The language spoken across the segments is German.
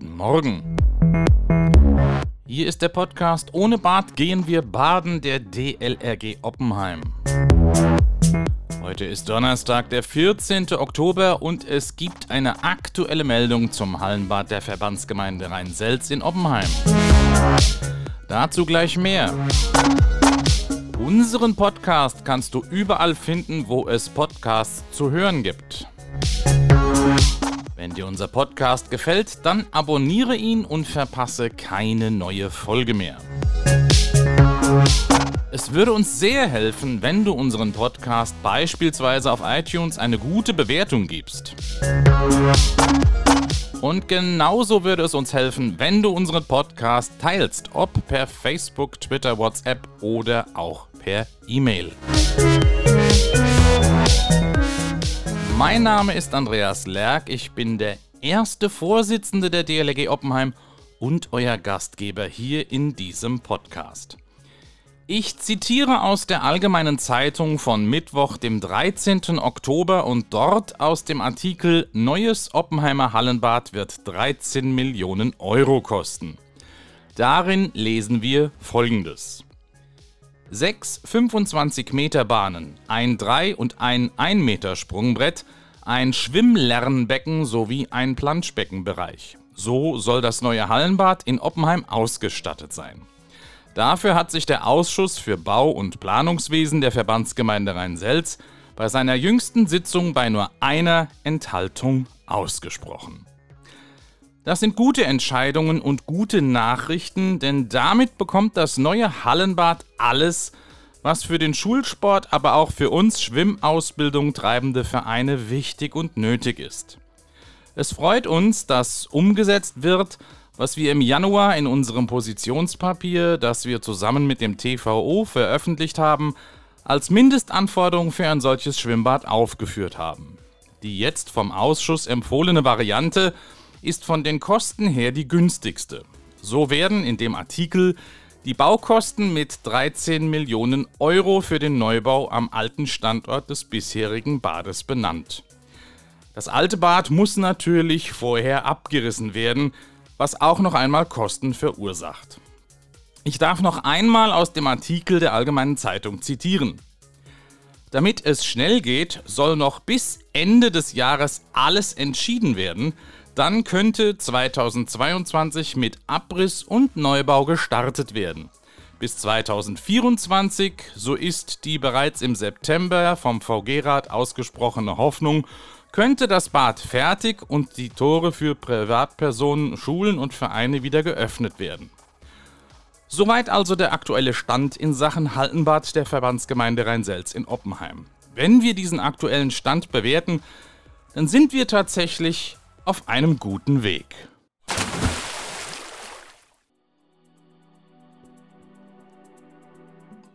guten Morgen. Hier ist der Podcast Ohne Bad gehen wir baden der DLRG Oppenheim. Heute ist Donnerstag, der 14. Oktober und es gibt eine aktuelle Meldung zum Hallenbad der Verbandsgemeinde Rhein-Selz in Oppenheim. Dazu gleich mehr. Unseren Podcast kannst du überall finden, wo es Podcasts zu hören gibt. Wenn dir unser Podcast gefällt, dann abonniere ihn und verpasse keine neue Folge mehr. Es würde uns sehr helfen, wenn du unseren Podcast beispielsweise auf iTunes eine gute Bewertung gibst. Und genauso würde es uns helfen, wenn du unseren Podcast teilst, ob per Facebook, Twitter, WhatsApp oder auch per E-Mail. Mein Name ist Andreas Lerck, ich bin der erste Vorsitzende der DLG Oppenheim und euer Gastgeber hier in diesem Podcast. Ich zitiere aus der Allgemeinen Zeitung von Mittwoch, dem 13. Oktober und dort aus dem Artikel Neues Oppenheimer Hallenbad wird 13 Millionen Euro kosten. Darin lesen wir Folgendes. Sechs 25 Meter Bahnen, ein 3 und ein 1 Meter Sprungbrett, ein Schwimmlernbecken sowie ein Planschbeckenbereich. So soll das neue Hallenbad in Oppenheim ausgestattet sein. Dafür hat sich der Ausschuss für Bau- und Planungswesen der Verbandsgemeinde Rhein-Selz bei seiner jüngsten Sitzung bei nur einer Enthaltung ausgesprochen. Das sind gute Entscheidungen und gute Nachrichten, denn damit bekommt das neue Hallenbad alles, was für den Schulsport, aber auch für uns Schwimmausbildung treibende Vereine wichtig und nötig ist. Es freut uns, dass umgesetzt wird, was wir im Januar in unserem Positionspapier, das wir zusammen mit dem TVO veröffentlicht haben, als Mindestanforderung für ein solches Schwimmbad aufgeführt haben. Die jetzt vom Ausschuss empfohlene Variante ist von den Kosten her die günstigste. So werden in dem Artikel die Baukosten mit 13 Millionen Euro für den Neubau am alten Standort des bisherigen Bades benannt. Das alte Bad muss natürlich vorher abgerissen werden, was auch noch einmal Kosten verursacht. Ich darf noch einmal aus dem Artikel der Allgemeinen Zeitung zitieren. Damit es schnell geht, soll noch bis Ende des Jahres alles entschieden werden, dann könnte 2022 mit Abriss und Neubau gestartet werden. Bis 2024, so ist die bereits im September vom VG-Rat ausgesprochene Hoffnung, könnte das Bad fertig und die Tore für Privatpersonen, Schulen und Vereine wieder geöffnet werden. Soweit also der aktuelle Stand in Sachen Haltenbad der Verbandsgemeinde Rhein-Selz in Oppenheim. Wenn wir diesen aktuellen Stand bewerten, dann sind wir tatsächlich auf einem guten Weg.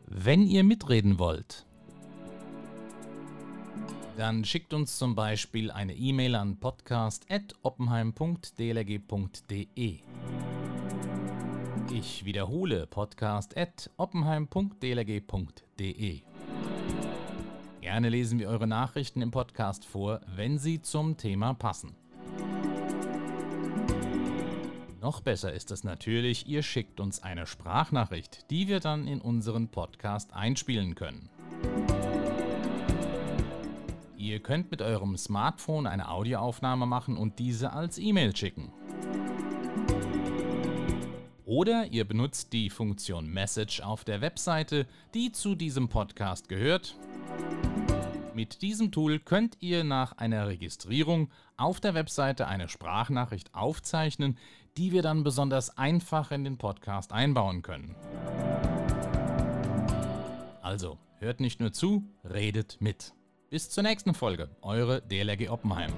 Wenn ihr mitreden wollt, dann schickt uns zum Beispiel eine E-Mail an podcast.oppenheim.dlg.de. Ich wiederhole podcast.oppenheim.dlg.de. Gerne lesen wir eure Nachrichten im Podcast vor, wenn sie zum Thema passen. Noch besser ist es natürlich, ihr schickt uns eine Sprachnachricht, die wir dann in unseren Podcast einspielen können. Ihr könnt mit eurem Smartphone eine Audioaufnahme machen und diese als E-Mail schicken. Oder ihr benutzt die Funktion Message auf der Webseite, die zu diesem Podcast gehört. Mit diesem Tool könnt ihr nach einer Registrierung auf der Webseite eine Sprachnachricht aufzeichnen, die wir dann besonders einfach in den Podcast einbauen können. Also, hört nicht nur zu, redet mit. Bis zur nächsten Folge, eure DLRG Oppenheim.